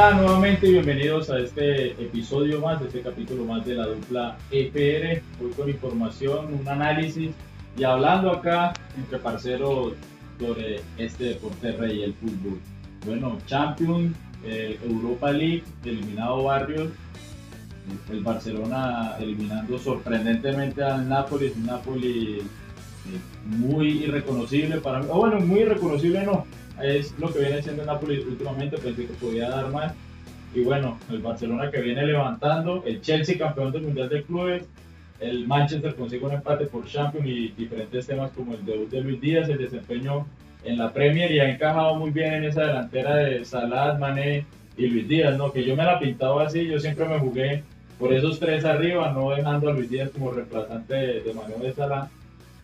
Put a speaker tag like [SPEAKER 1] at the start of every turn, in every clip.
[SPEAKER 1] Hola nuevamente y bienvenidos a este episodio más, este capítulo más de la dupla EPR. Hoy con información, un análisis y hablando acá entre parceros sobre este deporte rey, el fútbol. Bueno, Champions, eh, Europa League, eliminado Barrios, el Barcelona eliminando sorprendentemente al Napoli, un Napoli eh, muy irreconocible para mí, o bueno, muy irreconocible no, es lo que viene el Napoli últimamente, pensé que podía dar más. Y bueno, el Barcelona que viene levantando, el Chelsea campeón del Mundial de Clubes, el Manchester consigue un empate por Champions y diferentes temas como el debut de Luis Díaz, el desempeño en la Premier y ha encajado muy bien en esa delantera de Salah, Mané y Luis Díaz, ¿no? Que yo me la pintaba así, yo siempre me jugué por esos tres arriba, no dejando a Luis Díaz como reemplazante de, Manuel de Salah.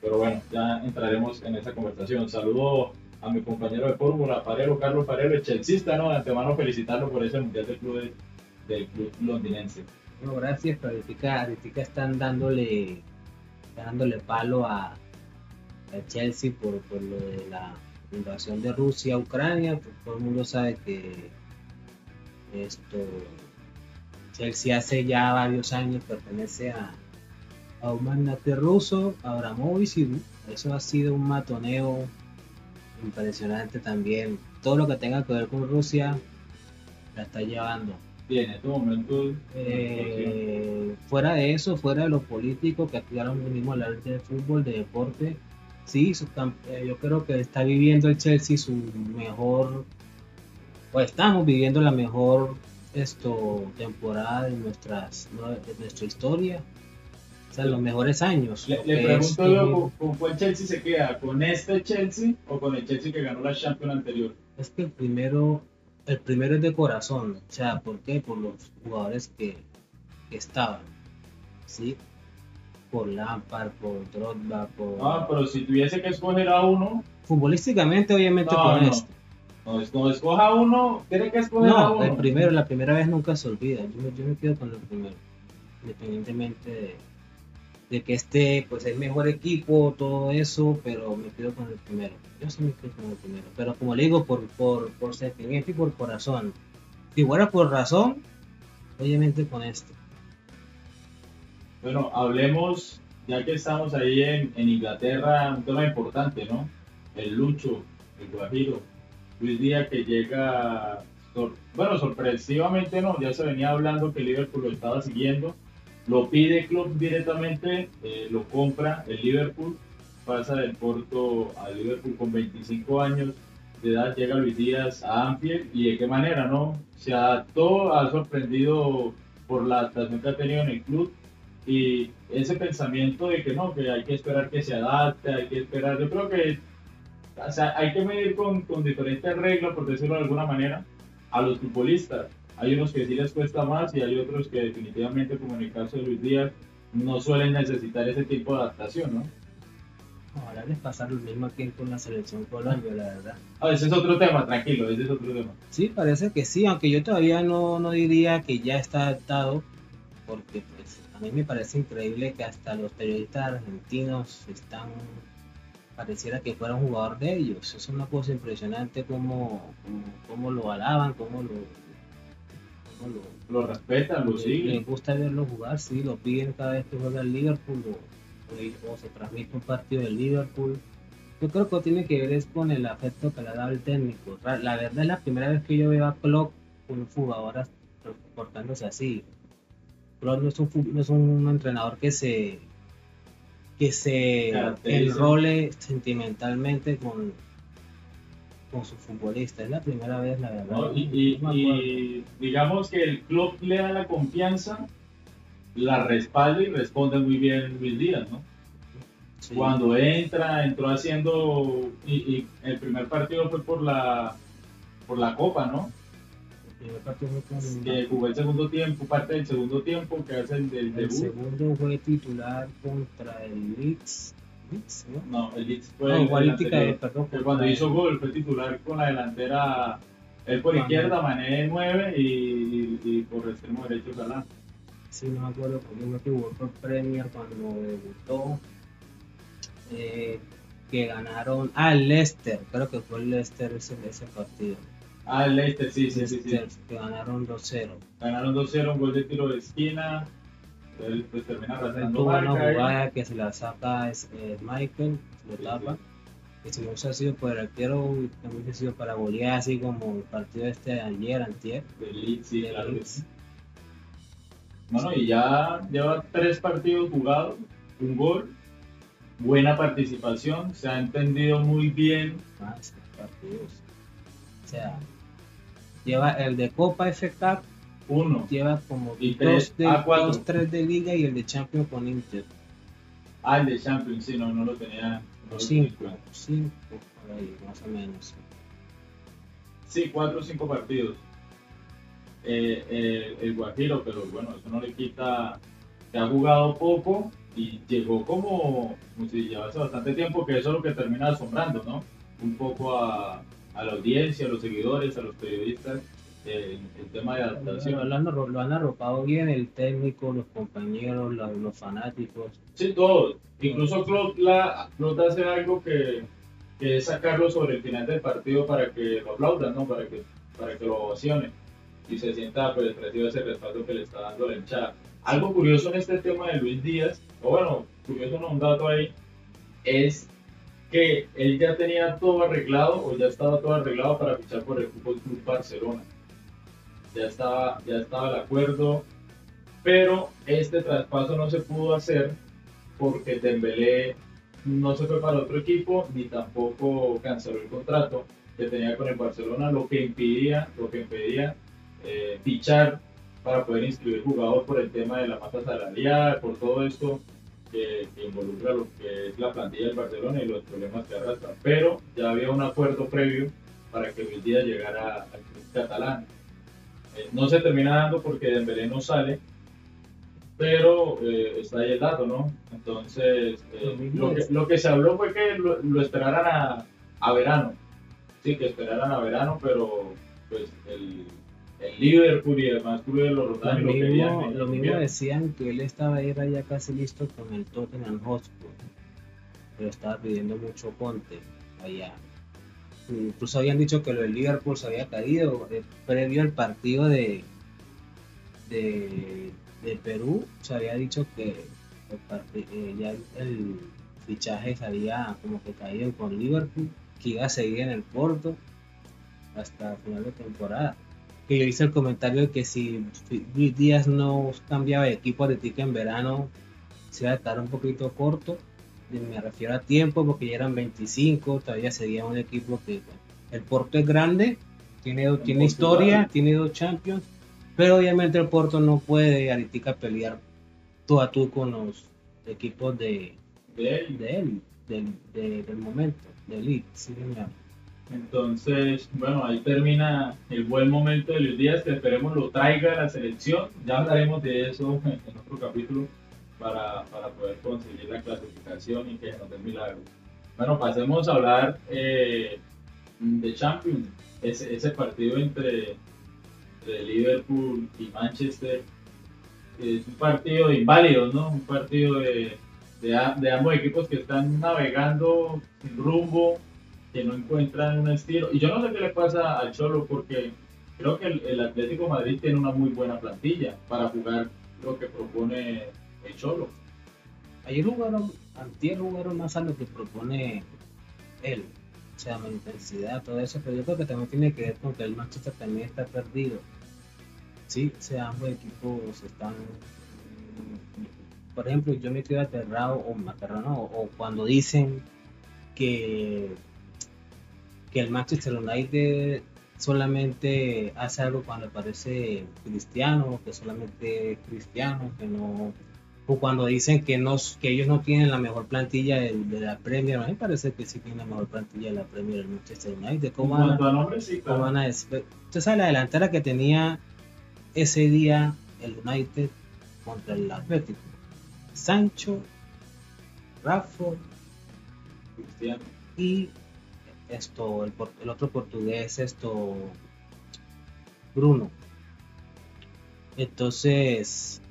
[SPEAKER 1] Pero bueno, ya entraremos en esa conversación. Saludo a mi compañero de fórmula, Parero, Carlos Parero, el ¿no? De antemano felicitarlo por ese Mundial del Club, del club londinense.
[SPEAKER 2] Bueno, gracias, Clarifica. Clarifica están dándole, dándole palo a, a Chelsea por, por, lo de la invasión de Rusia a Ucrania. Pues todo el mundo sabe que esto Chelsea hace ya varios años pertenece a, a un magnate ruso, Abramovich, y eso ha sido un matoneo impresionante también. Todo lo que tenga que ver con Rusia la está llevando.
[SPEAKER 1] Bien, en este momento.
[SPEAKER 2] Eh, fuera de eso, fuera de lo político, que aquí ahora mismo hablar de fútbol, de deporte, sí, eh, yo creo que está viviendo el Chelsea su mejor, pues estamos viviendo la mejor esto temporada de nuestras de nuestra historia o sea los mejores años
[SPEAKER 1] le, le pregunto yo ¿con, cuál Chelsea se queda con este Chelsea o con el Chelsea que ganó la Champions anterior
[SPEAKER 2] es que el primero el primero es de corazón o sea por qué por los jugadores que, que estaban sí por Lampard por Drogba por
[SPEAKER 1] ah pero si tuviese que escoger a uno
[SPEAKER 2] futbolísticamente obviamente no, con
[SPEAKER 1] no.
[SPEAKER 2] este
[SPEAKER 1] no, no escoja uno, tiene que escoger a uno.
[SPEAKER 2] No, el primero, la primera vez nunca se olvida. Yo, yo me quedo con el primero. Independientemente de, de, que este pues es mejor equipo, todo eso, pero me quedo con el primero. Yo sí me quedo con el primero. Pero como le digo, por, por, por y por corazón. Si fuera por razón, obviamente con este.
[SPEAKER 1] Bueno, hablemos, ya que estamos ahí en, en Inglaterra, un tema importante, ¿no? El Lucho, el Guajiro Luis Díaz que llega, bueno, sorpresivamente no, ya se venía hablando que Liverpool lo estaba siguiendo, lo pide club directamente, eh, lo compra el Liverpool, pasa del Porto al Liverpool con 25 años de edad, llega Luis Díaz a Anfield y de qué manera, ¿no? Se adaptó, ha sorprendido por la adaptación que ha tenido en el club y ese pensamiento de que no, que hay que esperar que se adapte, hay que esperar, yo creo que o sea, hay que medir con, con, diferentes reglas, por decirlo de alguna manera, a los futbolistas. Hay unos que sí les cuesta más y hay otros que definitivamente, como en el caso de Luis Díaz, no suelen necesitar ese tipo de adaptación, ¿no?
[SPEAKER 2] Ahora les pasa lo mismo aquí con la selección Colombia, la verdad.
[SPEAKER 1] Ah, ese es otro tema, tranquilo, ese es otro tema.
[SPEAKER 2] Sí, parece que sí, aunque yo todavía no, no diría que ya está adaptado, porque pues a mí me parece increíble que hasta los periodistas argentinos están pareciera que fuera un jugador de ellos. Es una cosa impresionante cómo, cómo, cómo lo alaban, cómo lo,
[SPEAKER 1] lo, lo, respetan, lo siguen.
[SPEAKER 2] Les gusta verlo jugar, sí, lo piden cada vez que juega el Liverpool o, o, se transmite un partido del Liverpool. Yo creo que tiene que ver es con el afecto que le ha dado el técnico. La verdad es la primera vez que yo veo a Klopp con un jugador portándose así. Klopp no es un, no es un entrenador que se que se enrole sentimentalmente con, con su futbolista. Es la primera vez, la verdad.
[SPEAKER 1] No, y, y, no y, digamos que el club le da la confianza, la respalda y responde muy bien Luis Díaz, ¿no? Sí. Cuando entra, entró haciendo, y, y, el primer partido fue por la, por la Copa, ¿no? que jugó el segundo tiempo, parte del segundo tiempo, que hace el del
[SPEAKER 2] El
[SPEAKER 1] debut.
[SPEAKER 2] segundo fue titular contra el Leeds. Leeds, ¿no?
[SPEAKER 1] No, el Leeds fue
[SPEAKER 2] No,
[SPEAKER 1] el
[SPEAKER 2] perdón,
[SPEAKER 1] Que cuando hizo
[SPEAKER 2] el-
[SPEAKER 1] gol fue titular con la delantera, él por
[SPEAKER 2] Mané.
[SPEAKER 1] izquierda, Mané de 9 y, y, y por extremo derecho Salah.
[SPEAKER 2] Sí, no me acuerdo porque uno que jugó por Premier cuando debutó. Eh, que ganaron. Ah, el Leicester. Creo que fue el Leicester ese, ese partido.
[SPEAKER 1] Ah, el Leicester, sí, sí, sí. sí.
[SPEAKER 2] Que ganaron 2-0.
[SPEAKER 1] Ganaron 2-0, un gol de tiro de esquina. Él pues termina
[SPEAKER 2] Tuvo una jugada que se la saca es, eh, Michael, lo tapa. Que si hubiese sido por el arquero, también hubiese sido para golear, así como el partido este de ayer, antier.
[SPEAKER 1] De Leeds, sí,
[SPEAKER 2] de
[SPEAKER 1] claro
[SPEAKER 2] Leeds.
[SPEAKER 1] Bueno, y ya lleva tres partidos jugados, un gol, buena participación, se ha entendido muy bien.
[SPEAKER 2] Más partidos. O sea, lleva el de Copa F Cup,
[SPEAKER 1] Uno,
[SPEAKER 2] lleva como
[SPEAKER 1] Y
[SPEAKER 2] dos,
[SPEAKER 1] tres,
[SPEAKER 2] de,
[SPEAKER 1] ah,
[SPEAKER 2] dos, tres de Liga y el de Champions con Inter.
[SPEAKER 1] ah, el de Champions, sí, no, no lo tenía. no lo tenía en
[SPEAKER 2] Cinco,
[SPEAKER 1] cuenta.
[SPEAKER 2] cinco, por ahí, más o menos.
[SPEAKER 1] Sí, cuatro o cinco partidos. Eh, eh, el Guajiro, pero bueno, eso no le quita que ha jugado poco y llegó como, como si llevase bastante tiempo, que eso es lo que termina asombrando, ¿no? Un poco a, a la audiencia, a los seguidores, a los periodistas, eh, el tema de
[SPEAKER 2] Lo,
[SPEAKER 1] adaptación.
[SPEAKER 2] lo han, lo han arropado bien el técnico, los compañeros, los, los fanáticos.
[SPEAKER 1] Sí, todos. Incluso Klopp, la, Klopp hace algo que, que es sacarlo sobre el final del partido para que lo aplaudan, ¿no? Para que, para que lo ovacionen y se sienta pues reciba ese respaldo que le está dando la hinchada. Algo curioso en este tema de Luis Díaz, o bueno, curioso no, un dato ahí, es que él ya tenía todo arreglado o ya estaba todo arreglado para fichar por el Fútbol Club Barcelona. Ya estaba, ya estaba el acuerdo, pero este traspaso no se pudo hacer porque Dembélé no se fue para otro equipo ni tampoco canceló el contrato que tenía con el Barcelona, lo que impedía, lo que impedía eh, fichar para poder inscribir jugador por el tema de la masa salarial, por todo esto que, involucra lo que es la plantilla del Barcelona y los problemas que arrastra. Pero ya había un acuerdo previo para que Luis Díaz llegara al club catalán. Eh, no se termina dando porque Dembélé no sale, pero eh, está ahí el dato, ¿no? Entonces, eh,
[SPEAKER 2] Lo
[SPEAKER 1] que,
[SPEAKER 2] es-
[SPEAKER 1] lo que se habló fue que lo, lo esperaran a, a verano, sí, que esperaran a verano, pero pues el, el Liverpool y demás clubes lo
[SPEAKER 2] Lo
[SPEAKER 1] rotaron y lo
[SPEAKER 2] mismo, lo mismo decían que él estaba era ya casi listo con el Tottenham Hotspur, pero estaba pidiendo mucho ponte allá. Incluso habían dicho que lo del Liverpool se había caído eh, previo al partido de, de, de Perú. Se había dicho que eh, ya el, fichaje se había como que caído con Liverpool, que iba a seguir en el Porto hasta final de temporada que yo hice el comentario de que si Luis Díaz no cambiaba de equipo ahorita en verano, se iba a estar un poquito corto. Me refiero a tiempo porque ya eran 25, todavía seguía un equipo que el Porto es grande, tiene, tiene
[SPEAKER 1] Portugal.
[SPEAKER 2] historia, tiene dos Champions, pero obviamente el Porto no puede ahorita pelear tú a tú con los equipos de,
[SPEAKER 1] De él.
[SPEAKER 2] de él, del, de- del momento, de Elite. sí.
[SPEAKER 1] Entonces, bueno, ahí termina el buen momento de Luis Díaz, que esperemos lo traiga a la selección. Ya hablaremos de eso en otro capítulo para, para poder conseguir la clasificación y que nos den milagros. Bueno, pasemos a hablar eh, de Champions. Ese, ese partido entre, entre Liverpool y Manchester es un partido de inválidos, ¿no? Un partido de, de, ambos equipos que están navegando rumbo, que no encuentran un estilo. Y yo no sé qué le pasa al Cholo porque creo que el, Atlético Madrid tiene una muy buena plantilla para jugar lo que propone el Cholo.
[SPEAKER 2] Ayer jugaron, antier jugaron más a lo que propone él, o sea, la intensidad, todo eso, pero yo creo que también tiene que ver con que el Manchester también está perdido. Sí, o sea, ambos equipos están, por ejemplo, yo me quedo aterrado, o aterrado, no, o cuando dicen que, que el Manchester United solamente hace algo cuando aparece cristiano, que solamente es cristiano, que no o cuando dicen que no que ellos no tienen la mejor plantilla de, de la Premier, a mí me parece que sí tienen la mejor plantilla de la Premier del Manchester United. ¿Cómo van, a, cómo van a decir? Usted sabe la delantera que tenía ese día el United contra el Atlético. Sancho, Rafford
[SPEAKER 1] Cristiano.
[SPEAKER 2] y esto el otro portugués esto Bruno entonces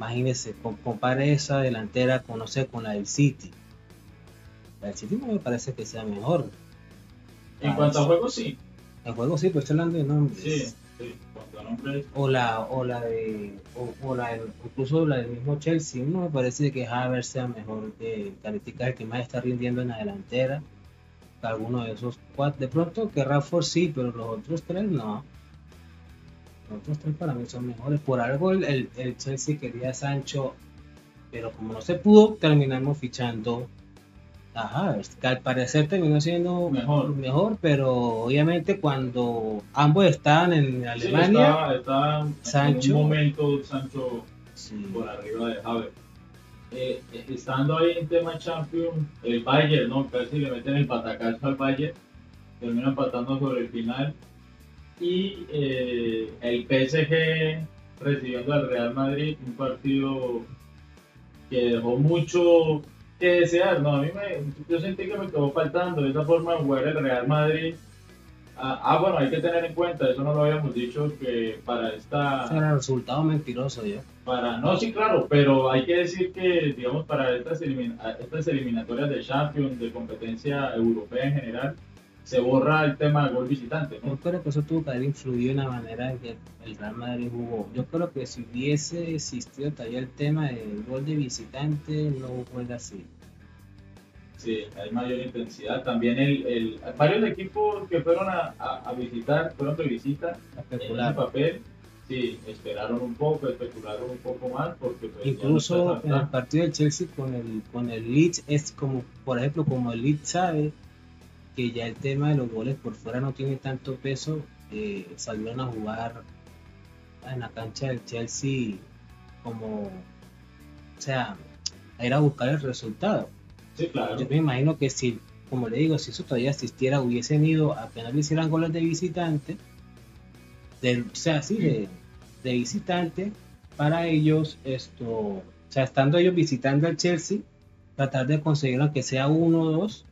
[SPEAKER 2] imagínese com- compare esa delantera con no sé con la del City la del City no me parece que sea mejor
[SPEAKER 1] En
[SPEAKER 2] Ah,
[SPEAKER 1] cuanto a juego, sí.
[SPEAKER 2] El juego sí, pero estoy hablando de nombres.
[SPEAKER 1] Sí, sí, cuanto a nombres.
[SPEAKER 2] O la, o la de, o, o la del- incluso la del mismo Chelsea, no me parece que Havertz sea mejor que Caritica, el que más está rindiendo en la delantera. Alguno de esos cuatro, de pronto que Rafford sí, pero los otros tres no. Otros tres para mí son mejores. Por algo el, el, el Chelsea quería a Sancho, pero como no se pudo, terminamos fichando a Havertz, que al parecer terminó siendo
[SPEAKER 1] Mejor.
[SPEAKER 2] mejor, pero obviamente cuando ambos estaban en
[SPEAKER 1] Sí,
[SPEAKER 2] Alemania,
[SPEAKER 1] estaba en
[SPEAKER 2] Sancho.
[SPEAKER 1] un momento Sancho
[SPEAKER 2] sí,
[SPEAKER 1] por arriba de Havertz. Eh, eh, estando ahí en tema Champions, el Bayern, ¿no? Casi le meten el patacazo al Bayern, termina empatando sobre el final. Y eh, el PSG recibiendo al Real Madrid, un partido que dejó mucho que desear, ¿no? A mí me, yo sentí que me quedó faltando esa forma de jugar el Real Madrid. Ah, ah, bueno, hay que tener en cuenta, eso no lo habíamos dicho, que para esta
[SPEAKER 2] ese era el resultado mentiroso yo.
[SPEAKER 1] para no sí claro pero hay que decir que digamos para estas, elimin- a- estas eliminatorias de Champions de competencia europea en general se borra el tema del gol visitante
[SPEAKER 2] Yo
[SPEAKER 1] ¿no?
[SPEAKER 2] creo que eso tuvo que haber influido en la manera en que el Real Madrid jugó. Yo creo que si hubiese existido todavía el tema del gol de visitante, no juega así.
[SPEAKER 1] sí hay mayor intensidad también el, el varios equipos que fueron a, a- a visitar fueron de visita en
[SPEAKER 2] Especular.
[SPEAKER 1] papel sí esperaron un poco especularon un poco más porque pues, no
[SPEAKER 2] Incluso
[SPEAKER 1] está
[SPEAKER 2] en el partido del Chelsea con el, con el Leeds, es como, por ejemplo, como el Leeds sabe que ya el tema de los goles por fuera no tiene tanto peso, eh, salieron a jugar en la cancha del Chelsea como, o sea, a ir a buscar el resultado.
[SPEAKER 1] sí claro
[SPEAKER 2] Yo me imagino que si, como le digo, si eso todavía existiera, hubiesen ido a que no le hicieran goles de visitante, del, o sea, sí, de, de visitante, para ellos, esto, o sea, estando ellos visitando al Chelsea, tratar de conseguir aunque sea uno o dos,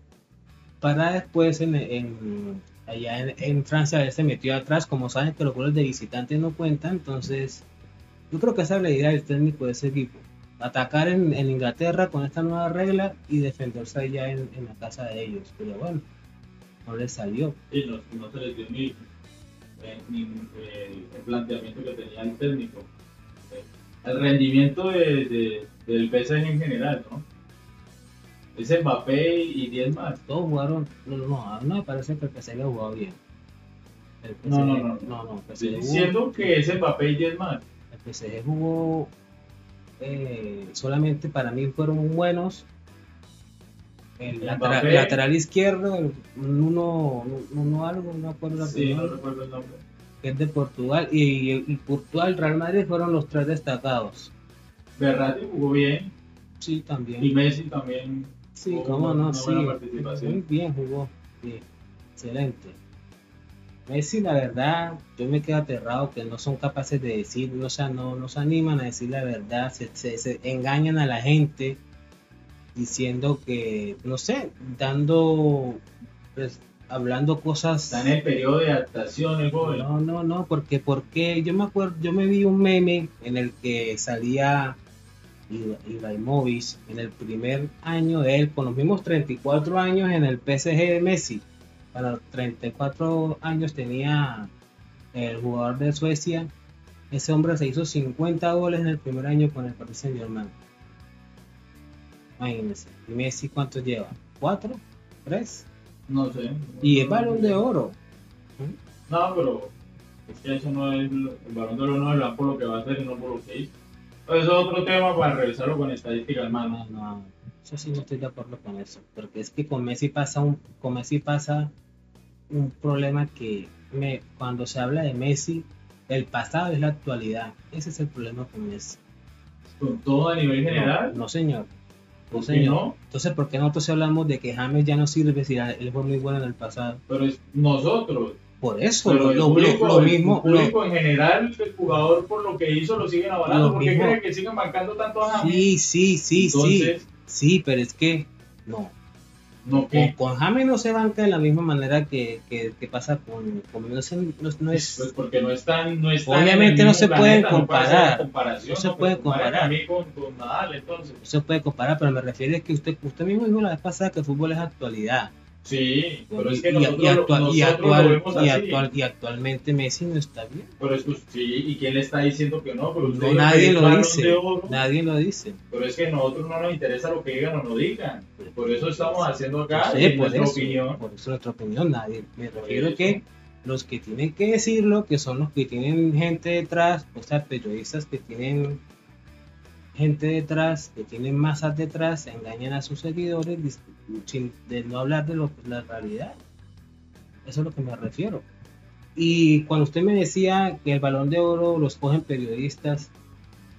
[SPEAKER 2] para después en, en- allá en, en Francia haberse metido atrás, como saben que los goles de visitante no cuentan, entonces yo creo que esa es la idea del técnico de ese equipo atacar en, Inglaterra con esta nueva regla y defenderse allá en, la casa de ellos. Pero bueno, no les salió.
[SPEAKER 1] y no, no se les dio ni, eh, ni, eh, el planteamiento que tenía el técnico. Eh, El rendimiento de, de- del PSG en general, ¿no? Es Mbappé y 10 más.
[SPEAKER 2] Todos jugaron. No, no, no, me parece que el PSG jugó bien. El PSG,
[SPEAKER 1] No, no, no.
[SPEAKER 2] no, no,
[SPEAKER 1] Estoy diciendo que es Mbappé y 10 más.
[SPEAKER 2] el PSG jugó eh, solamente para mí fueron buenos. El lateral,
[SPEAKER 1] Mbappé.
[SPEAKER 2] lateral izquierdo, el- un uno, un uno algo, no acuerdo la
[SPEAKER 1] Sí, no recuerdo el nombre.
[SPEAKER 2] que es de Portugal. Y, y Portugal, Real Madrid fueron los tres destacados.
[SPEAKER 1] Berratti jugó bien
[SPEAKER 2] Sí, también.
[SPEAKER 1] y Messi también.
[SPEAKER 2] Sí, cómo no, sí. Muy bien jugó. Sí, excelente. Messi, la verdad, yo me quedo aterrado que no son capaces de decir, o sea, no, no se animan a decir la verdad, se, se- se engañan a la gente diciendo que, no sé, dando, pues, hablando cosas.
[SPEAKER 1] Está en el periodo de adaptación el joven.
[SPEAKER 2] No, no, no, porque, porque yo me acuerdo, yo me vi un meme en el que salía Iba- Ibrahimovic en el primer año de él, con los mismos 34 años en el PSG de Messi. A los 34 años tenía el jugador de Suecia. Ese hombre se hizo 50 goles en el primer año con el Paris Saint Germain. Imagínense. ¿Y Messi cuántos lleva? ¿Cuatro? ¿Tres?
[SPEAKER 1] No sé.
[SPEAKER 2] Y es balón de oro.
[SPEAKER 1] No, pero es que eso no es el balón de oro no es por lo que va a hacer y no por lo que hizo. Eso es otro tema para revisarlo con estadísticas, hermano.
[SPEAKER 2] No, no, eso sí no estoy de acuerdo con eso, porque es que con Messi pasa un, con Messi pasa un problema que me, cuando se habla de Messi, el pasado es la actualidad. Ese es el problema con Messi.
[SPEAKER 1] Con todo a nivel general.
[SPEAKER 2] No, no, señor. No,
[SPEAKER 1] ¿por qué
[SPEAKER 2] señor.
[SPEAKER 1] no?
[SPEAKER 2] Entonces, ¿por qué nosotros hablamos de que James ya no sirve si él fue muy bueno en el pasado?
[SPEAKER 1] Pero es nosotros.
[SPEAKER 2] Por eso, lo, lo-
[SPEAKER 1] público,
[SPEAKER 2] lo mismo,
[SPEAKER 1] público en general, el jugador por lo que hizo lo siguen avalando. ¿Por qué creen que siguen marcando tanto a James?
[SPEAKER 2] sí, sí, sí, sí,
[SPEAKER 1] Entonces,
[SPEAKER 2] sí, pero es que no,
[SPEAKER 1] no
[SPEAKER 2] con,
[SPEAKER 1] que
[SPEAKER 2] con James no se banca de la misma manera que, que, que pasa con, con no, se- no- no es
[SPEAKER 1] pues porque no están, no están
[SPEAKER 2] Obviamente no se pueden
[SPEAKER 1] planeta, no puede hacer
[SPEAKER 2] comparar. No se pueden
[SPEAKER 1] comparen
[SPEAKER 2] comparar.
[SPEAKER 1] A mí con, con Nadal, entonces.
[SPEAKER 2] no se puede comparar, pero me refiero a que usted, usted mismo dijo la vez pasada que el fútbol es actualidad.
[SPEAKER 1] Sí, pero es que nosotros,
[SPEAKER 2] y actualmente Messi no está bien.
[SPEAKER 1] Pero es que, sí, ¿y quién le está diciendo que no? Pero usted
[SPEAKER 2] No, nadie lo dice. Nadie lo dice.
[SPEAKER 1] Pero es que a nosotros no nos interesa lo que digan o no digan. Por eso estamos haciendo acá
[SPEAKER 2] Sí,
[SPEAKER 1] y
[SPEAKER 2] por
[SPEAKER 1] nuestra
[SPEAKER 2] eso,
[SPEAKER 1] opinión.
[SPEAKER 2] Por eso nuestra opinión, nadie. Me refiero que los que tienen que decirlo, que son los que tienen gente detrás, o sea, periodistas que tienen gente detrás, que tienen masas detrás, engañan a sus seguidores sin de no hablar de lo que es la realidad. Eso es lo que me refiero. Y cuando usted me decía que el balón de oro los cogen periodistas,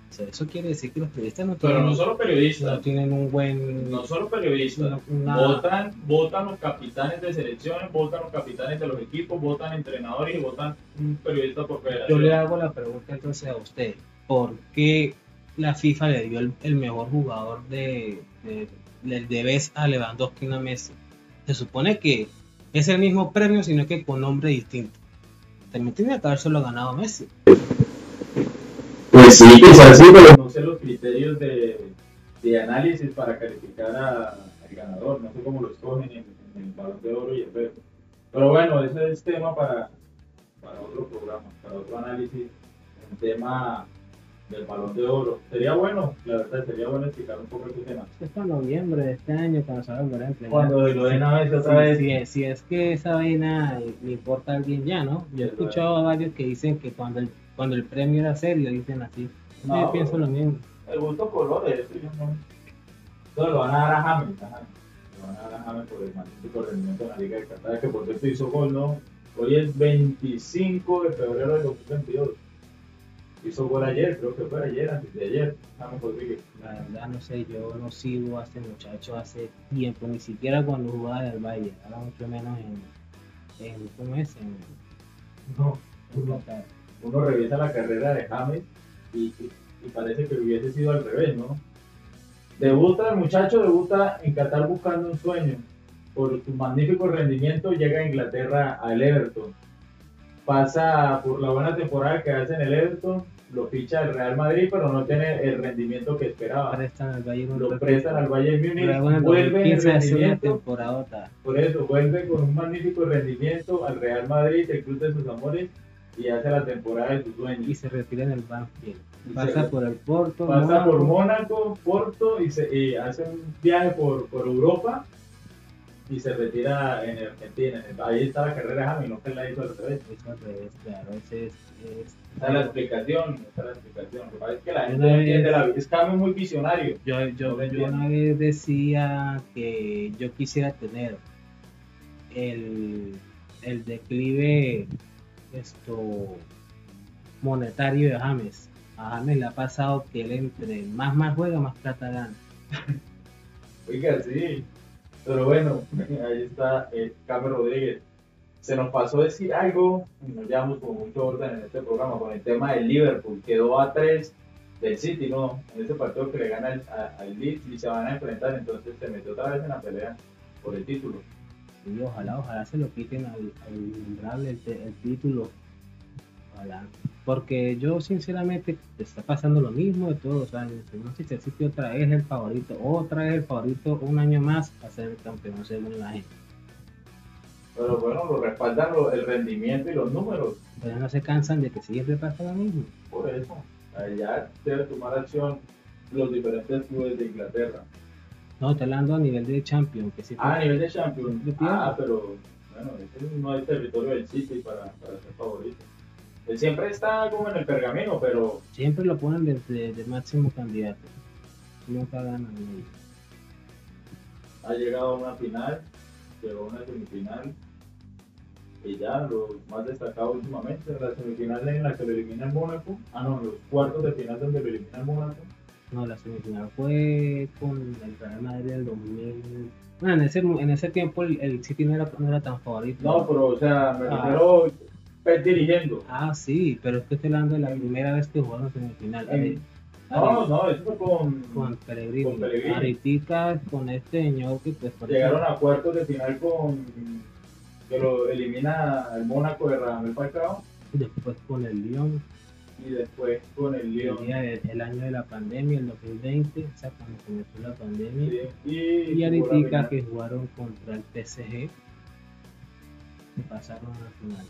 [SPEAKER 2] o sea, eso quiere decir que los periodistas no
[SPEAKER 1] Pero
[SPEAKER 2] tienen,
[SPEAKER 1] no solo
[SPEAKER 2] no
[SPEAKER 1] periodistas,
[SPEAKER 2] tienen un buen...
[SPEAKER 1] no solo periodistas.
[SPEAKER 2] una-
[SPEAKER 1] Votan, votan los capitanes de selecciones, votan los capitanes de los equipos, votan entrenadores y votan un periodista por
[SPEAKER 2] Yo
[SPEAKER 1] federación.
[SPEAKER 2] le hago la pregunta entonces a usted, ¿por qué la FIFA le dio el, el mejor jugador de, de, del de vez a Lewandowski y no a Messi? Se supone que es el mismo premio, sino que con nombre distinto. También tiene que habérselo ganado Messi.
[SPEAKER 1] Pues sí, quizás sí, pero no sé los criterios de, de análisis para calificar a- al ganador. No sé cómo lo escogen en, en el balón de oro y el verde. Pero bueno, ese es tema para, para otro programa, para otro análisis. El tema del balón de oro. Sería bueno, la verdad, sería bueno explicar un poco este tema.
[SPEAKER 2] Es para noviembre de este año, cuando se va a volver a emplear.
[SPEAKER 1] Cuando lo den a vez otra vez.
[SPEAKER 2] Si, si es que esa vaina le importa a alguien ya, ¿no? Yo he escuchado a varios que dicen que cuando el, cuando el premio era serio, dicen así.
[SPEAKER 1] No,
[SPEAKER 2] Yo pienso lo mismo.
[SPEAKER 1] El gusto colores, eso yo no. Eso lo van a dar a James, a James. Lo van a dar a James por el magnífico rendimiento en la Liga de Qatar, que por cierto hizo gol, ¿no? Hoy es 25 de febrero de 2022. Hizo gol ayer, creo que fue ayer, antes de ayer, James Rodríguez.
[SPEAKER 2] La verdad no sé, yo no sigo a este muchacho hace tiempo, ni siquiera cuando jugaba del Valle, ahora mucho menos en, en ¿cómo es? En,
[SPEAKER 1] No,
[SPEAKER 2] en
[SPEAKER 1] uno, uno revisa la carrera de James y, y- y parece que hubiese sido al revés, ¿no? Debuta, el muchacho debuta en Qatar buscando un sueño. Por su magnífico rendimiento llega a Inglaterra al Everton. Pasa por la buena temporada que hace en el Everton, lo ficha el Real Madrid, pero no tiene el rendimiento que esperaba.
[SPEAKER 2] Prestan al un
[SPEAKER 1] Lo prestan al Bayern Múnich, vuelve en el
[SPEAKER 2] 2015 hace una
[SPEAKER 1] rendimiento, por eso vuelve con un magnífico rendimiento al Real Madrid, el club de sus amores, y hace la temporada de sus sueños.
[SPEAKER 2] y se retira en el Banfield. Pasa
[SPEAKER 1] se-
[SPEAKER 2] por el Porto,
[SPEAKER 1] pasa
[SPEAKER 2] Mónaco,
[SPEAKER 1] por Mónaco, Porto y, se, y hace un viaje por, por Europa y se retira en Argentina. Ahí está la carrera de James, no que la hizo al revés.
[SPEAKER 2] Eso al revés, claro, ese es, es-
[SPEAKER 1] Esa es la explicación, esa es la explicación. Lo que pasa es que la gente no entiende la es James muy visionario.
[SPEAKER 2] Yo, yo, yo una vez decía que yo quisiera tener el, el declive esto monetario de James. A James le ha pasado que él entre más más juega, más plata gana.
[SPEAKER 1] Oiga, sí. Pero bueno, ahí está eh, Carlos Rodríguez. Se nos pasó decir algo, nos llevamos con mucho orden en este programa, con el tema del Liverpool. Quedó a 3 del City, ¿no? En ese partido que le gana al, Leeds y se van a enfrentar, entonces se metió otra vez en la pelea por el título.
[SPEAKER 2] Y ojalá, ojalá se lo quiten al, al el, el título. Ojalá. Porque yo sinceramente está pasando lo mismo de todos los años. El Manchester City otra vez el favorito, otra vez el favorito un año más a ser el campeón según la gente.
[SPEAKER 1] Pero bueno, lo respaldan el rendimiento y los números.
[SPEAKER 2] Pero no se cansan de que siempre pasa lo mismo.
[SPEAKER 1] Por eso, allá debe tomar acción los diferentes clubes de Inglaterra.
[SPEAKER 2] No, estoy hablando a nivel de Champions, que siempre
[SPEAKER 1] Ah, a nivel de Champions. Ah, pero bueno, ese no es territorio del City para, para ser favorito. Él siempre está como en el pergamino, pero
[SPEAKER 2] siempre lo ponen de, de- máximo candidato. Nunca ganan.
[SPEAKER 1] ha llegado a una final, llegó a una semifinal. Y ya, lo más destacado últimamente, la semifinal en la que lo elimina el Mónaco. Ah, no, los cuartos de final donde lo elimina el Mónaco.
[SPEAKER 2] No, la semifinal fue con el Real Madrid del 2000. Bueno, en ese, en ese tiempo el, el City no era, no era tan favorito.
[SPEAKER 1] No, pero o sea, me
[SPEAKER 2] Ah.
[SPEAKER 1] refiero Pep dirigiendo.
[SPEAKER 2] Ah, sí, pero es que estoy hablando de la primera vez que jugaron semifinal.
[SPEAKER 1] En-
[SPEAKER 2] Ari-
[SPEAKER 1] No, no, eso fue con.
[SPEAKER 2] con Pellegrini.
[SPEAKER 1] con Pellegrini.
[SPEAKER 2] Con este señor que pues
[SPEAKER 1] Llegaron a cuartos de final con. que lo elimina el Mónaco de Radamel Falcao.
[SPEAKER 2] después con el Lyon.
[SPEAKER 1] y después con el Lyon.
[SPEAKER 2] El, el año de la pandemia, el 2020, o sea, cuando comenzó la pandemia.
[SPEAKER 1] Sí,
[SPEAKER 2] Y
[SPEAKER 1] final.
[SPEAKER 2] que jugaron contra el PSG, pasaron a la final.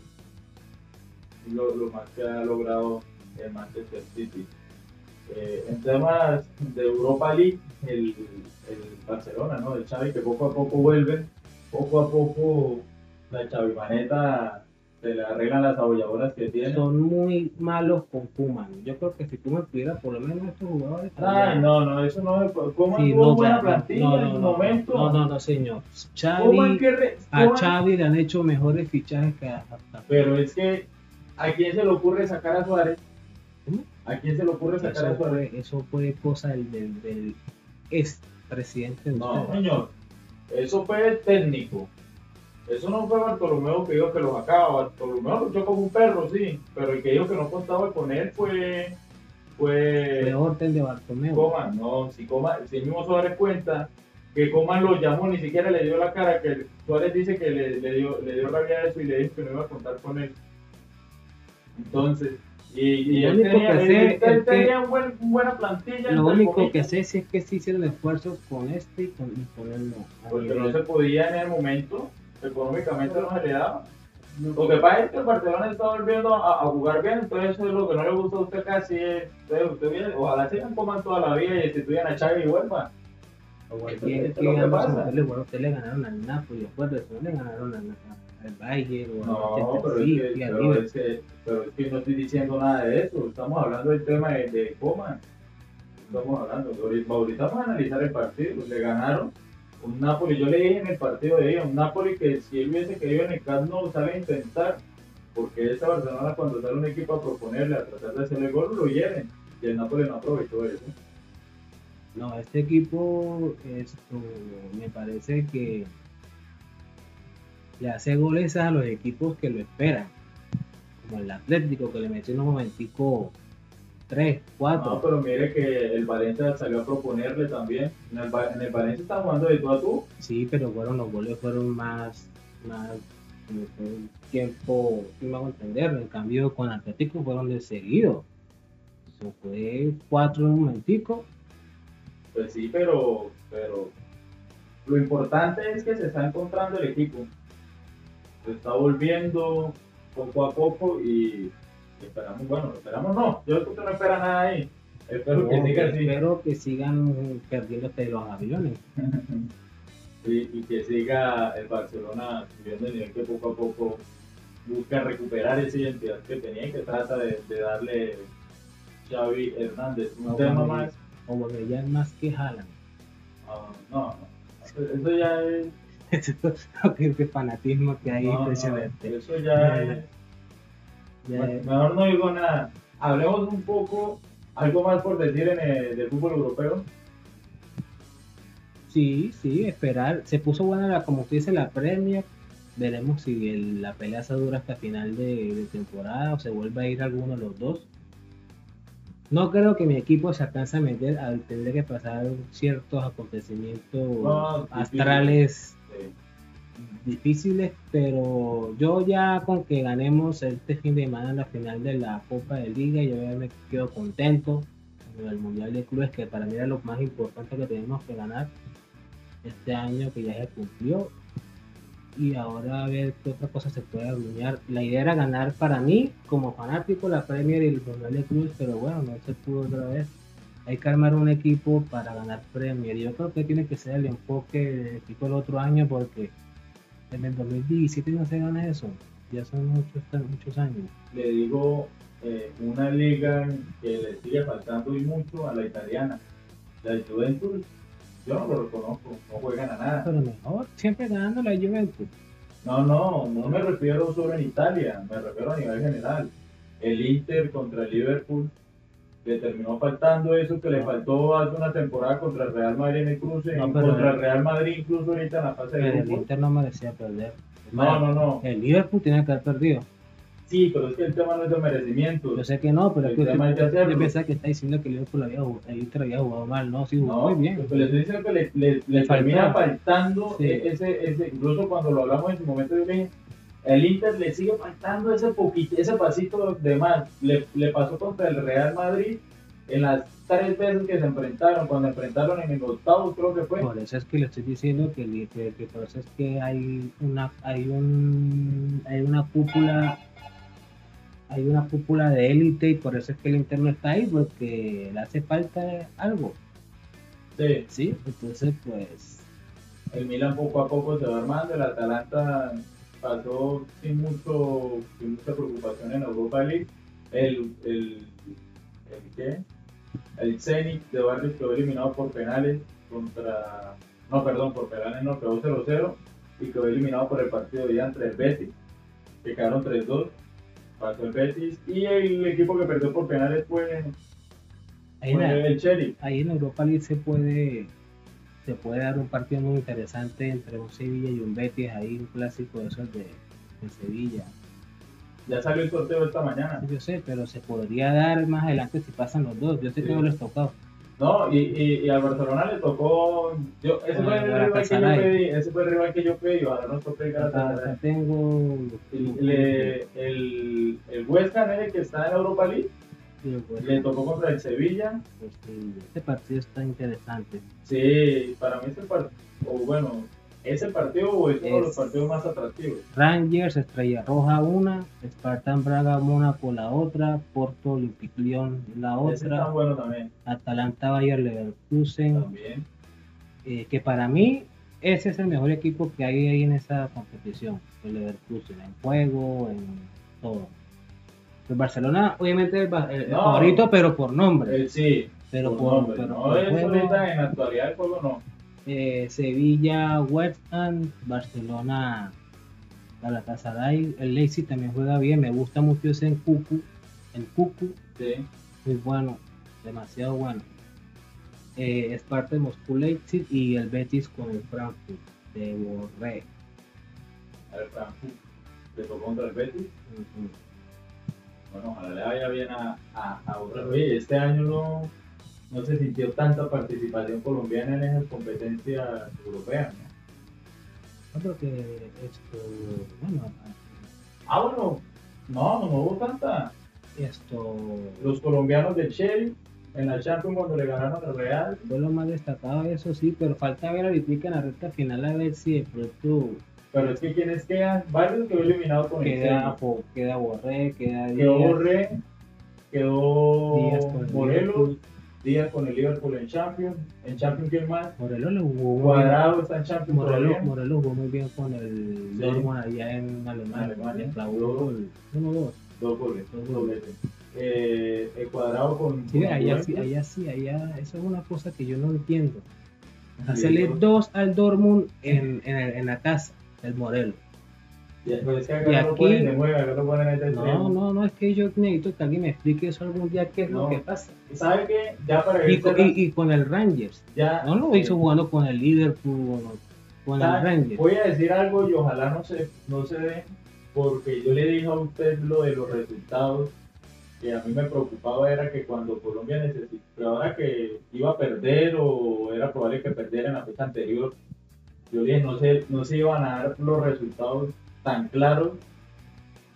[SPEAKER 1] Lo, lo más que ha logrado el Manchester City. Eh, en temas de Europa League, el, el Barcelona, ¿no? El Xavi que poco a poco vuelve, poco a poco la Chavimaneta se le arreglan las abolladoras que tiene.
[SPEAKER 2] Son muy malos con Kuman. Yo creo que si Kuman pudiera por lo menos estos jugadores. También-
[SPEAKER 1] no, no, eso no es. ¿Cómo
[SPEAKER 2] Sí, no,
[SPEAKER 1] buena plantilla
[SPEAKER 2] no,
[SPEAKER 1] en
[SPEAKER 2] no,
[SPEAKER 1] su
[SPEAKER 2] no,
[SPEAKER 1] momento?
[SPEAKER 2] No, no, no, señor.
[SPEAKER 1] ¿Cómo es
[SPEAKER 2] Xavi,
[SPEAKER 1] re-
[SPEAKER 2] a Xavi le han hecho mejores fichajes que a, a-
[SPEAKER 1] Pero es que, ¿a quién se le ocurre sacar a Suárez? ¿A quién se le ocurre sacar a Suárez?
[SPEAKER 2] fue, eso fue cosa del, del, del ex presidente de
[SPEAKER 1] No, señor. Eso fue el técnico. Eso no fue Bartolomeo que dijo que lo sacaba. Bartolomeo luchó como un perro, sí. Pero el que dijo que no contaba con él fue.
[SPEAKER 2] Fue
[SPEAKER 1] Fue.
[SPEAKER 2] orden de Bartomeu.
[SPEAKER 1] Coman. No, si Coman. Si mismo Suárez cuenta que Coman lo llamó, ni siquiera le dio la cara. Que Suárez dice que le, le dio, le dio rabia a eso y le dijo que no iba a contar con él. Entonces. Y, y
[SPEAKER 2] Lo único
[SPEAKER 1] tenía,
[SPEAKER 2] que sé
[SPEAKER 1] él
[SPEAKER 2] es que-
[SPEAKER 1] tenía un buen- buena plantilla.
[SPEAKER 2] Lo único
[SPEAKER 1] comillas.
[SPEAKER 2] que sé sí es que sí hicieron esfuerzos con este y con, y con él no.
[SPEAKER 1] Porque no se podía en el momento, económicamente no se le daba. Lo que pasa es que el Barcelona está volviendo a, a jugar bien, entonces eso es lo que no le gusta a usted casi. es- Entonces, usted viene, ojalá sigan coman toda la vida y destituyan a Xavi y vuelva.
[SPEAKER 2] Igual
[SPEAKER 1] Esto-
[SPEAKER 2] que-
[SPEAKER 1] esto es
[SPEAKER 2] que
[SPEAKER 1] que
[SPEAKER 2] digamos,
[SPEAKER 1] pasa.
[SPEAKER 2] bueno, ustedes le ganaron al Napoli, después de eso le ganaron al, al Bayern o al
[SPEAKER 1] No, pero es, que, pero, es que, pero es que no estoy diciendo nada de eso. Estamos hablando del tema de, de Coman. Estamos hablando. Ahorita, vamos a analizar el partido. Le ganaron un Napoli. Yo le dije en el partido de ella, un Napoli que si él hubiese querido en el Camp Nou sale a intentar. Porque esta Barcelona cuando sale un equipo a proponerle, a tratar de hacerle gol, lo hieren. Y el Napoli no aprovechó eso.
[SPEAKER 2] No, este equipo esto, me parece que le hace goles a los equipos que lo esperan. Como el Atlético que le metió en un momentico 3, 4.
[SPEAKER 1] No, pero mire que el Valencia salió a proponerle también. En el, en el Valencia está jugando de tú a tú.
[SPEAKER 2] Sí, pero fueron los goles fueron más, más un tiempo, no me hago entender. En cambio, con Atlético fueron de seguido. Eso fue cuatro en un momentico.
[SPEAKER 1] Pues sí, pero, pero lo importante es que se está encontrando el equipo. Se está volviendo poco a poco y esperamos, bueno, esperamos no, yo creo que no espera nada ahí. Espero que siga
[SPEAKER 2] espero que sigan perdiendo hasta los aviones.
[SPEAKER 1] y, y que siga el Barcelona subiendo el nivel que poco a poco busca recuperar esa identidad que tenía y que trata de, de darle Xavi Hernández. Un tema más,
[SPEAKER 2] O volverían más que Haaland.
[SPEAKER 1] ah, no, no, eso ya es
[SPEAKER 2] que ese fanatismo que hay
[SPEAKER 1] No, no,
[SPEAKER 2] impresionante.
[SPEAKER 1] eso ya es.
[SPEAKER 2] Ya
[SPEAKER 1] Bueno,
[SPEAKER 2] es-
[SPEAKER 1] mejor no digo nada. Hablemos un poco, algo más por decir en el, del fútbol europeo.
[SPEAKER 2] Sí, sí, esperar. Se puso buena la, como usted dice, la Premier. Veremos si el- la pelea se dura hasta final de, de temporada o se vuelve a ir alguno de los dos. No creo que mi equipo se alcance a meter al tener que pasar ciertos acontecimientos
[SPEAKER 1] No,
[SPEAKER 2] astrales
[SPEAKER 1] Eh,
[SPEAKER 2] difíciles, pero yo ya con que ganemos este fin de semana la final de la Copa de Liga, yo ya me quedo contento con el Mundial de Clubes, que para mí era lo más importante que tenemos que ganar este año que ya se cumplió. Y ahora a ver qué otra cosa se puede arruinar. La idea era ganar para mí, como fanático, la Premier y el Mundial de Clubes, pero bueno, no se pudo otra vez. Hay que armar un equipo para ganar Premier. Yo creo que tiene que ser el enfoque del equipo el otro año porque en el 2017 no se gana eso. Ya son muchos, muchos años.
[SPEAKER 1] le digo eh, una liga que le sigue faltando y mucho a la italiana. La Juventus, yo no lo reconozco, no juegan a nada.
[SPEAKER 2] Pero mejor, siempre ganando la Juventus.
[SPEAKER 1] No, no, no me refiero solo en Italia, me refiero a nivel general. El Inter contra el Liverpool, le terminó faltando eso que le
[SPEAKER 2] No.
[SPEAKER 1] faltó hace una temporada contra el Real Madrid en el cruce,
[SPEAKER 2] No, pero-
[SPEAKER 1] contra el Real Madrid incluso ahorita en la fase de
[SPEAKER 2] Pero el
[SPEAKER 1] grupos.
[SPEAKER 2] Inter no merecía perder.
[SPEAKER 1] No, no, no.
[SPEAKER 2] El Liverpool tiene que haber perdido.
[SPEAKER 1] Sí, pero es que el tema no es de merecimiento.
[SPEAKER 2] Yo sé que no, pero
[SPEAKER 1] El
[SPEAKER 2] es que
[SPEAKER 1] tema de
[SPEAKER 2] usted- yo pensaba que está diciendo que el Liverpool había jugado, el Inter había jugado mal. No, sí jugó
[SPEAKER 1] No,
[SPEAKER 2] muy bien.
[SPEAKER 1] lo que le estoy que le, le- le
[SPEAKER 2] Le
[SPEAKER 1] termina
[SPEAKER 2] faltó.
[SPEAKER 1] faltando
[SPEAKER 2] Sí.
[SPEAKER 1] ese, ese, incluso cuando lo hablamos en su momento yo le dije, El Inter le sigue faltando ese poquito, ese pasito de más. Le, le pasó contra el Real Madrid en las tres veces que se enfrentaron, cuando enfrentaron en el octavo creo que fue.
[SPEAKER 2] Por eso es que le estoy diciendo que, que, que por eso es que hay una hay un hay una cúpula hay una cúpula de élite y por eso es que el interno está ahí porque le hace falta algo,
[SPEAKER 1] Sí,
[SPEAKER 2] ¿sí? Entonces pues
[SPEAKER 1] el Milan poco a poco se va armando, el Atalanta pasó sin mucho sin mucha preocupación en Europa League. El, el, el, ¿qué? el Zenit de Barrios quedó eliminado por penales contra, no perdón, por penales no, quedó 0-0 y quedó eliminado por el partido de ida entre el Betis, que quedaron 3-2, pasó el Betis y el equipo que perdió por penales fue,
[SPEAKER 2] ahí en,
[SPEAKER 1] el Sheriff.
[SPEAKER 2] ahí en Europa League se puede se puede dar un partido muy interesante entre un Sevilla y un Betis, ahí un clásico de esos de, de Sevilla.
[SPEAKER 1] Ya salió el sorteo esta mañana.
[SPEAKER 2] Yo sé, pero se podría dar más adelante si pasan los dos. Yo sé que no les tocó.
[SPEAKER 1] No, y, y, y al Barcelona le tocó. Yo, ese, fue
[SPEAKER 2] el
[SPEAKER 1] el rival que yo pedí, ese fue el rival que yo pedí. Toque el
[SPEAKER 2] Acá,
[SPEAKER 1] Galatasaray.
[SPEAKER 2] tengo
[SPEAKER 1] El, le- el, el West Ham, que está en Europa League,
[SPEAKER 2] Sí, pues,
[SPEAKER 1] le tocó contra el Sevilla.
[SPEAKER 2] pues, sí, este partido está interesante.
[SPEAKER 1] Sí, para mí es el partido. O bueno, ese partido o es uno de los partidos más atractivos.
[SPEAKER 2] Rangers, Estrella Roja una, Spartan Braga Mónaco la otra, Porto Lyon la
[SPEAKER 1] Ese está
[SPEAKER 2] otra,
[SPEAKER 1] bueno también.
[SPEAKER 2] Atalanta Bayer Leverkusen,
[SPEAKER 1] También.
[SPEAKER 2] eh, que para mí ese es el mejor equipo que hay ahí en esa competición, el Leverkusen, en juego, en todo. El Barcelona, obviamente, el, el- el
[SPEAKER 1] No.
[SPEAKER 2] favorito, pero por nombre.
[SPEAKER 1] Eh, sí,
[SPEAKER 2] pero
[SPEAKER 1] por nombre,
[SPEAKER 2] pero
[SPEAKER 1] no
[SPEAKER 2] por
[SPEAKER 1] es
[SPEAKER 2] juego,
[SPEAKER 1] ahorita en la actualidad del juego, no.
[SPEAKER 2] eh, Sevilla, West Ham, Barcelona, Galatasaray, el Leipzig también juega bien, me gusta mucho ese en Cucu, en Cucu,
[SPEAKER 1] Sí.
[SPEAKER 2] muy bueno, demasiado bueno. Eh, Sparta de Moscú, Leipzig y el Betis con el Frankfurt de Borré.
[SPEAKER 1] El Frankfurt le tocó contra el Betis. Le vaya bien a, a, a otra. Oye, este año no, no se sintió tanta participación colombiana en esas competencias europeas. ¿no?
[SPEAKER 2] No, porque esto, bueno,
[SPEAKER 1] Ah, bueno, no, no hubo tanta.
[SPEAKER 2] esto
[SPEAKER 1] Los colombianos del Sheriff en la Champions cuando le ganaron al Real.
[SPEAKER 2] fue lo más destacado, eso sí, pero falta ver ahorita en la recta final a ver si de pronto
[SPEAKER 1] Pero es que quienes quedan, varios quedó eliminado con el
[SPEAKER 2] queda, po- queda Borré, queda
[SPEAKER 1] Quedó
[SPEAKER 2] Díaz,
[SPEAKER 1] Borré, quedó
[SPEAKER 2] Díaz con el
[SPEAKER 1] Morelos. Díaz con el Liverpool en Champions. En Champions, ¿quién más?
[SPEAKER 2] Morelos le jugó muy bien.
[SPEAKER 1] Cuadrado está en Champions
[SPEAKER 2] Morelos. Morelos jugó muy bien con el
[SPEAKER 1] Sí.
[SPEAKER 2] Dortmund allá en Alemania.
[SPEAKER 1] Alemania.
[SPEAKER 2] Le clavó el 1-2.
[SPEAKER 1] Dos goles,
[SPEAKER 2] Dos
[SPEAKER 1] dos
[SPEAKER 2] goles.
[SPEAKER 1] goles. Eh, el cuadrado con.
[SPEAKER 2] Sí,
[SPEAKER 1] con
[SPEAKER 2] allá sí, allá sí, allá, eso es una cosa que yo no entiendo. Hacerle
[SPEAKER 1] dos.
[SPEAKER 2] dos al Dortmund en, en, el- en la casa
[SPEAKER 1] es que acá
[SPEAKER 2] Y
[SPEAKER 1] lo
[SPEAKER 2] aquí-
[SPEAKER 1] ponen acá ponen
[SPEAKER 2] No, no, no, es que yo necesito que alguien me explique eso algún día qué es
[SPEAKER 1] No.
[SPEAKER 2] lo que pasa.
[SPEAKER 1] ¿Sabe qué? Ya para
[SPEAKER 2] Y, con-
[SPEAKER 1] la-
[SPEAKER 2] y, y con el Rangers.
[SPEAKER 1] ya,
[SPEAKER 2] No lo
[SPEAKER 1] eh,
[SPEAKER 2] hizo jugando con el Liverpool, con el
[SPEAKER 1] ¿sabe?
[SPEAKER 2] Rangers.
[SPEAKER 1] Voy a decir algo y ojalá no se, no se dé, porque yo le dije a usted lo de los resultados, que a mí me preocupaba era que cuando Colombia necesitaba, ahora que iba a perder o era probable que perdiera en la fecha anterior, yo le dije, no se, no se iban a dar los resultados tan claros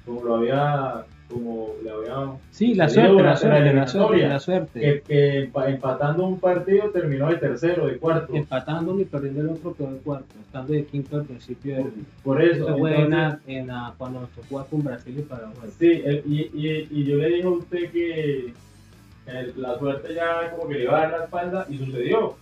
[SPEAKER 1] como lo había, como le había
[SPEAKER 2] Sí, la suerte, la suerte, la suerte, la suerte.
[SPEAKER 1] que, que empa- empatando un partido terminó de tercero, de cuarto.
[SPEAKER 2] Empatando y perdiendo el otro quedó de cuarto, estando de quinto al principio del.
[SPEAKER 1] Por eso.
[SPEAKER 2] Fue en,
[SPEAKER 1] entonces,
[SPEAKER 2] la- en la- cuando nos tocó con Brasil y Paraguay.
[SPEAKER 1] sí, el- y, y, y yo le dije a usted que el- la suerte ya como que le iba a dar la espalda y sucedió.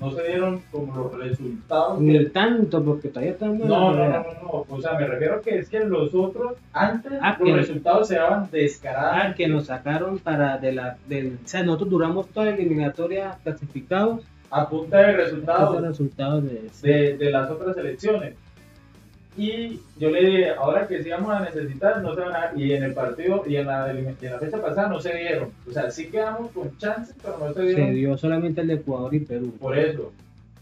[SPEAKER 1] No se dieron como los resultados.
[SPEAKER 2] Ni
[SPEAKER 1] que-
[SPEAKER 2] tanto, porque todavía en
[SPEAKER 1] No, no, no, no, no. O sea, me refiero a que es que los otros, antes
[SPEAKER 2] Ah,
[SPEAKER 1] los
[SPEAKER 2] que-
[SPEAKER 1] resultados se daban
[SPEAKER 2] Ah,
[SPEAKER 1] descarados.
[SPEAKER 2] que nos sacaron para de la del, o sea, nosotros duramos toda la eliminatoria clasificados
[SPEAKER 1] A punta de resultados.
[SPEAKER 2] resultados de
[SPEAKER 1] de, de las otras elecciones. Y yo le dije, ahora que sí vamos a necesitar, no se van a dar. Y en el partido y en la, y en la fecha pasada no se dieron. O sea, sí quedamos con chances, pero no se dieron
[SPEAKER 2] se dio solamente el de Ecuador y Perú.
[SPEAKER 1] por eso.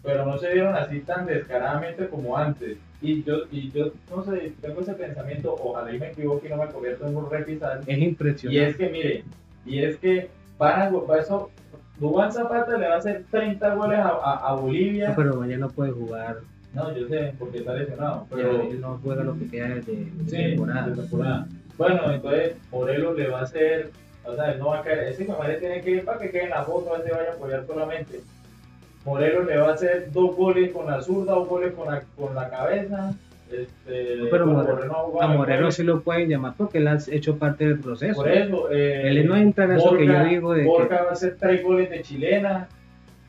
[SPEAKER 1] Pero no se dieron así tan descaradamente como antes. Y yo, y yo no sé, tengo ese pensamiento, ojalá y me equivoque y no me convierto en un repisal.
[SPEAKER 2] Es
[SPEAKER 1] Y
[SPEAKER 2] impresionante.
[SPEAKER 1] es que, mire, y es que van a, va eso, Dubán Zapata le va a hacer 30 goles a, a- a Bolivia.
[SPEAKER 2] No, pero mañana no puede jugar.
[SPEAKER 1] No, yo sé, porque está lesionado.
[SPEAKER 2] Pero él no juega lo que queda de, de
[SPEAKER 1] Sí,
[SPEAKER 2] temporada.
[SPEAKER 1] de temporada. Bueno, entonces Morelos le va a hacer, o sea, él no va a caer, ese Mamare tiene que ir para que quede en la foto, a se vaya a apoyar solamente. Morelos le va a hacer dos goles con la zurda, dos goles con la, con la cabeza. Este,
[SPEAKER 2] No, pero
[SPEAKER 1] bueno,
[SPEAKER 2] More-
[SPEAKER 1] no ha
[SPEAKER 2] A Moreno
[SPEAKER 1] goles.
[SPEAKER 2] sí lo pueden llamar porque él ha hecho parte del proceso.
[SPEAKER 1] Por eso, eh,
[SPEAKER 2] Él no entra en eso que yo digo de que-
[SPEAKER 1] Borja va a hacer tres goles de chilena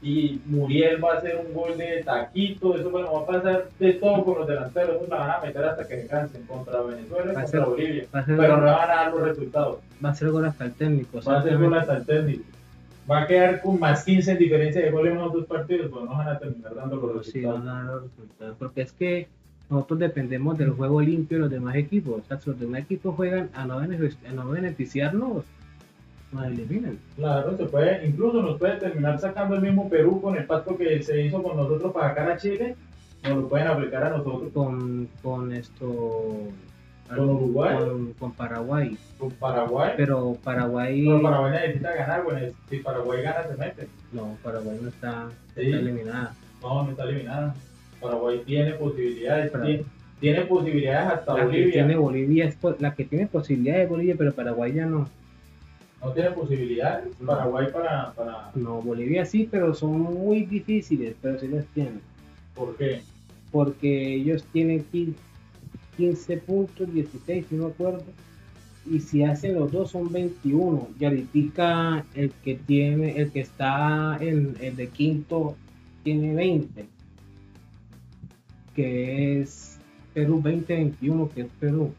[SPEAKER 1] y Muriel va a hacer un gol de taquito. Eso bueno, va a pasar de todo con los delanteros. La van a meter hasta que se cansen contra Venezuela
[SPEAKER 2] Va
[SPEAKER 1] contra
[SPEAKER 2] ser-
[SPEAKER 1] Bolivia. Pero no van a dar los resultados.
[SPEAKER 2] va a ser gol hasta el técnico.
[SPEAKER 1] Va a ser gol hasta el técnico. Va a quedar con más 15 en diferencia de goles en los dos partidos, pues no van a terminar dando los
[SPEAKER 2] Sí,
[SPEAKER 1] resultados.
[SPEAKER 2] van a dar los resultados. Porque es que nosotros dependemos del juego limpio de los demás equipos. O sea, si los demás equipos juegan a no beneficiarnos, nos eliminan.
[SPEAKER 1] Claro, se puede, incluso nos puede terminar sacando el mismo Perú con el pacto que se hizo con nosotros para sacar a Chile, nos lo pueden aplicar a nosotros
[SPEAKER 2] Con, con esto.
[SPEAKER 1] ¿Con Uruguay?
[SPEAKER 2] Con, con Paraguay.
[SPEAKER 1] con Paraguay.
[SPEAKER 2] Pero Paraguay.
[SPEAKER 1] Pero Paraguay necesita ganar, bueno, si Paraguay gana se mete.
[SPEAKER 2] No, Paraguay no está,
[SPEAKER 1] Sí.
[SPEAKER 2] está eliminada.
[SPEAKER 1] No, no está eliminada. Paraguay tiene posibilidades, tiene, tiene posibilidades hasta
[SPEAKER 2] La que
[SPEAKER 1] Bolivia.
[SPEAKER 2] tiene Bolivia es la que tiene posibilidades de Bolivia, pero Paraguay ya no.
[SPEAKER 1] No tiene posibilidades. Paraguay para, para.
[SPEAKER 2] No, Bolivia sí, pero son muy difíciles, pero sí las tienen.
[SPEAKER 1] ¿Por qué?
[SPEAKER 2] Porque ellos tienen quin- 15 puntos, 16, si no me acuerdo. Y si hacen los dos son 21. Y ahorita el que tiene, el que está en el de quinto tiene 20. Que es Perú 2021, que es Perú.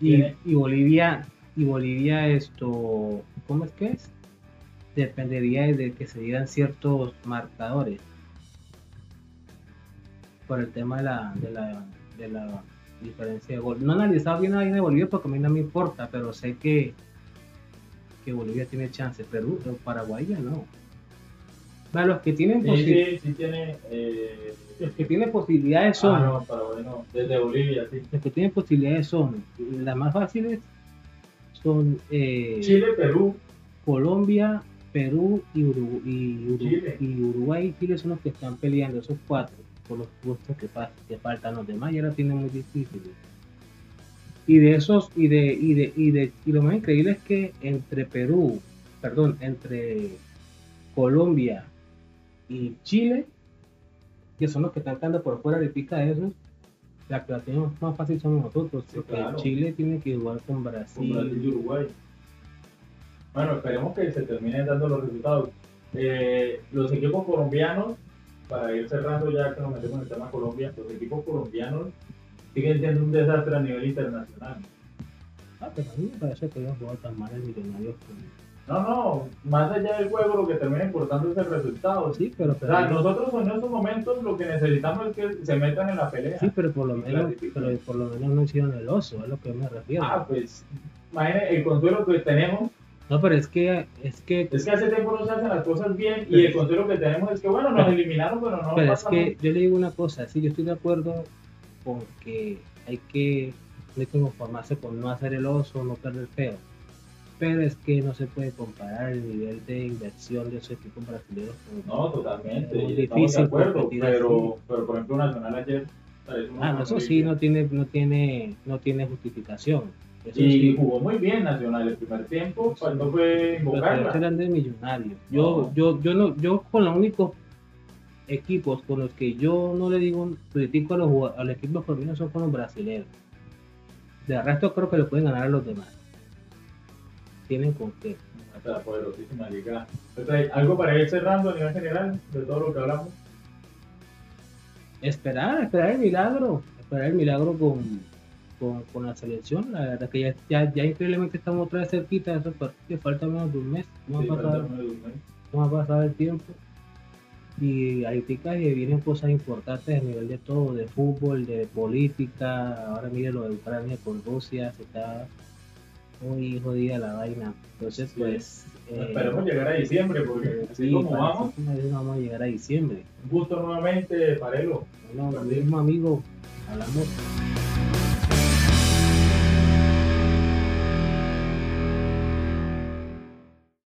[SPEAKER 2] Y, y Bolivia, y Bolivia esto, ¿cómo es que es? Dependería de que se dieran ciertos marcadores por el tema de la, de la, de la diferencia de gol. No he analizado bien la de Bolivia porque a mí no me importa, pero sé que, que Bolivia tiene chance, Perú, pero Paraguay ya no. Para los que tienen
[SPEAKER 1] Sí,
[SPEAKER 2] posi-
[SPEAKER 1] sí, sí tiene. Eh...
[SPEAKER 2] los que tienen posibilidades son,
[SPEAKER 1] Ah, no, Paraguay no. Desde Bolivia, sí.
[SPEAKER 2] los que tienen posibilidades son, las más fáciles son eh,
[SPEAKER 1] Chile, Perú.
[SPEAKER 2] Colombia, Perú y, Uru- y, Uru-
[SPEAKER 1] Chile.
[SPEAKER 2] y Uruguay y Chile son los que están peleando, esos cuatro, por los puestos que, que faltan. Los demás ya la tienen muy difícil. Y de esos, y de, y de, y de, y lo más increíble es que entre Perú, perdón, entre Colombia y Chile, que son los que están quedando por fuera de pica de esos, la tenemos más fácil somos nosotros,
[SPEAKER 1] Sí,
[SPEAKER 2] porque
[SPEAKER 1] claro.
[SPEAKER 2] Chile tiene que jugar con
[SPEAKER 1] con
[SPEAKER 2] Brasil.
[SPEAKER 1] Y Uruguay. Bueno, esperemos que se terminen dando los resultados. Eh, los equipos colombianos, para ir cerrando ya que nos metemos en el tema Colombia, los equipos colombianos siguen siendo un desastre a nivel internacional.
[SPEAKER 2] Ah, pero a mí me parece que ellos juegan tan mal el millonario.
[SPEAKER 1] No, no, más allá del juego lo que termina importando es el resultado.
[SPEAKER 2] Sí, pero,
[SPEAKER 1] O sea, nosotros en estos momentos lo que necesitamos es que se metan en la pelea.
[SPEAKER 2] sí, pero por lo menos, pero por lo menos no hicieron el oso, es lo que me refiero.
[SPEAKER 1] Ah, pues, imagínate, el consuelo que tenemos
[SPEAKER 2] No, pero es que, es que,
[SPEAKER 1] es que hace tiempo no se hacen las cosas bien y el consuelo que tenemos es que, bueno, nos eliminaron, pero no
[SPEAKER 2] pero es que yo le digo una cosa, sí, yo estoy de acuerdo con que hay que, hay que conformarse con no hacer el oso, no perder feo. Pero es que no se puede comparar el nivel de inversión de esos equipos brasileños con
[SPEAKER 1] No, totalmente.
[SPEAKER 2] Es difícil
[SPEAKER 1] de acuerdo,
[SPEAKER 2] competir
[SPEAKER 1] pero, pero por ejemplo Nacional ayer
[SPEAKER 2] Ah, no, eso sí, no tiene, no tiene, no tiene justificación. Eso
[SPEAKER 1] Y
[SPEAKER 2] sí.
[SPEAKER 1] jugó muy bien Nacional el primer tiempo, cuando fue invocarla.
[SPEAKER 2] eran de millonarios. Yo,
[SPEAKER 1] No.
[SPEAKER 2] yo, yo no, yo con los únicos equipos con los que yo no le digo critico a los a los equipos colombianos son con los brasileños. De resto creo que le pueden ganar a los demás. Tienen con qué.
[SPEAKER 1] Poderosísima liga. Entonces, algo para ir cerrando a nivel general de todo lo que hablamos.
[SPEAKER 2] Esperar, esperar el milagro, esperar el milagro con, con, con la selección. La verdad que ya, ya, ya increíblemente estamos otra vez cerquita de esos partidos falta menos de un mes. No
[SPEAKER 1] Sí, un mes.
[SPEAKER 2] cómo ha pasado el tiempo. Y ahorita que vienen cosas importantes a nivel de todo, de fútbol, de política. Ahora mire lo de Ucrania con Rusia, se está muy jodida la vaina. Entonces, pues. eh,
[SPEAKER 1] Esperemos llegar a diciembre, porque
[SPEAKER 2] eh,
[SPEAKER 1] así
[SPEAKER 2] sí,
[SPEAKER 1] como vamos,
[SPEAKER 2] vamos a llegar a diciembre.
[SPEAKER 1] un gusto nuevamente, Parelo.
[SPEAKER 2] Bueno, lo mismo, amigo. Hablamos.